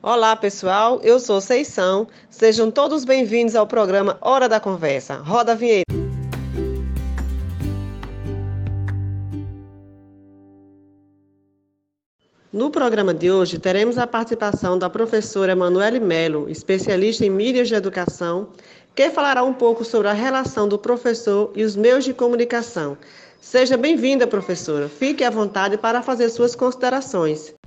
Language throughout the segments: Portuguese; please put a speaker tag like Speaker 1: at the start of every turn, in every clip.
Speaker 1: Olá, pessoal. Eu sou Seição. Sejam todos bem-vindos ao programa Hora da Conversa. Roda a vinheta. No programa de hoje, teremos a participação da professora Emanuele Melo, especialista em mídias de educação, que falará um pouco sobre a relação do professor e os meios de comunicação. Seja bem-vinda, professora. Fique à vontade para fazer suas considerações.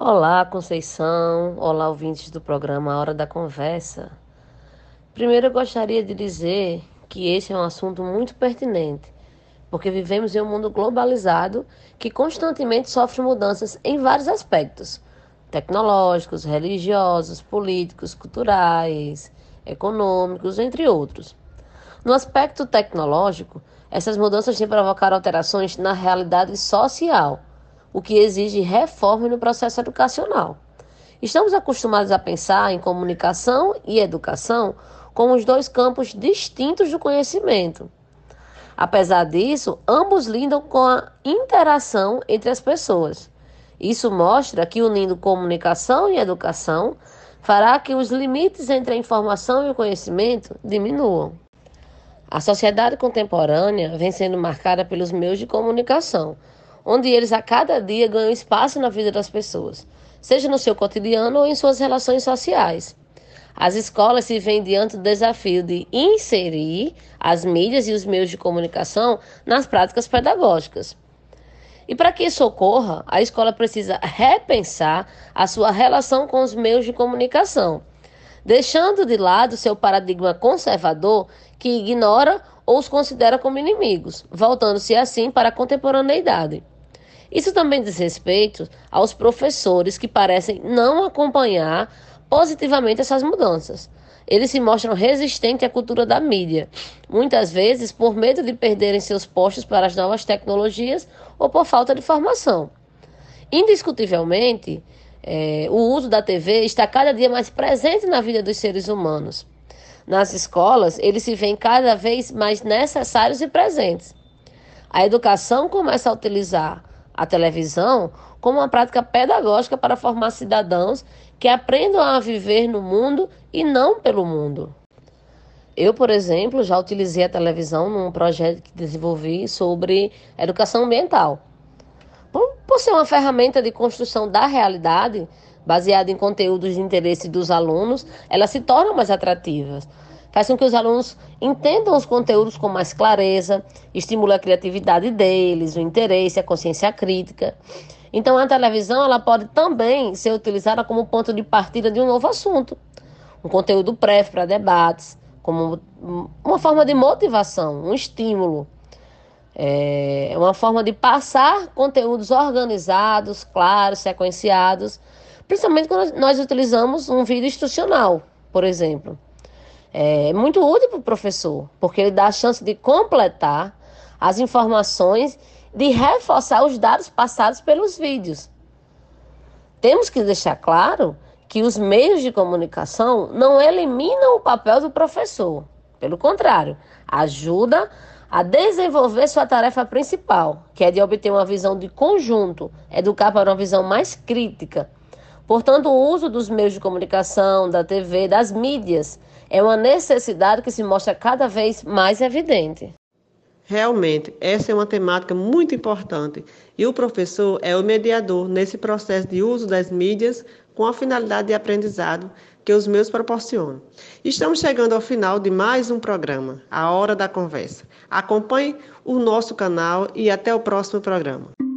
Speaker 2: Olá, Conceição. Olá, ouvintes do programa Hora da Conversa. Primeiro, eu gostaria de dizer que esse é um assunto muito pertinente, porque vivemos em um mundo globalizado que constantemente sofre mudanças em vários aspectos tecnológicos, religiosos, políticos, culturais, econômicos, entre outros. No aspecto tecnológico, essas mudanças têm provocado alterações na realidade social o que exige reforma no processo educacional. Estamos acostumados a pensar em comunicação e educação como os dois campos distintos do conhecimento. Apesar disso, ambos lidam com a interação entre as pessoas. Isso mostra que unindo comunicação e educação fará que os limites entre a informação e o conhecimento diminuam. A sociedade contemporânea vem sendo marcada pelos meios de comunicação, onde eles a cada dia ganham espaço na vida das pessoas, seja no seu cotidiano ou em suas relações sociais. As escolas se veem diante do desafio de inserir as mídias e os meios de comunicação nas práticas pedagógicas. E para que isso ocorra, a escola precisa repensar a sua relação com os meios de comunicação, deixando de lado seu paradigma conservador que ignora ou os considera como inimigos, voltando-se assim para a contemporaneidade. Isso também diz respeito aos professores que parecem não acompanhar positivamente essas mudanças. Eles se mostram resistentes à cultura da mídia, muitas vezes por medo de perderem seus postos para as novas tecnologias ou por falta de formação. Indiscutivelmente, é, o uso da TV está cada dia mais presente na vida dos seres humanos. Nas escolas, eles se veem cada vez mais necessários e presentes. A educação começa a utilizar a televisão como uma prática pedagógica para formar cidadãos que aprendam a viver no mundo e não pelo mundo. Eu, por exemplo, já utilizei a televisão num projeto que desenvolvi sobre educação ambiental. Por, por ser uma ferramenta de construção da realidade, baseada em conteúdos de interesse dos alunos, elas se tornam mais atrativas faz com que os alunos entendam os conteúdos com mais clareza, estimula a criatividade deles, o interesse, a consciência crítica. Então, a televisão ela pode também ser utilizada como ponto de partida de um novo assunto, um conteúdo prévio para debates, como uma forma de motivação, um estímulo. É uma forma de passar conteúdos organizados, claros, sequenciados, principalmente quando nós utilizamos um vídeo instrucional, por exemplo é muito útil para o professor, porque ele dá a chance de completar as informações, de reforçar os dados passados pelos vídeos. Temos que deixar claro que os meios de comunicação não eliminam o papel do professor. Pelo contrário, ajuda a desenvolver sua tarefa principal, que é de obter uma visão de conjunto, educar para uma visão mais crítica. Portanto, o uso dos meios de comunicação, da TV, das mídias, é uma necessidade que se mostra cada vez mais evidente.
Speaker 1: Realmente, essa é uma temática muito importante e o professor é o mediador nesse processo de uso das mídias com a finalidade de aprendizado que os meus proporcionam. Estamos chegando ao final de mais um programa, A Hora da Conversa. Acompanhe o nosso canal e até o próximo programa.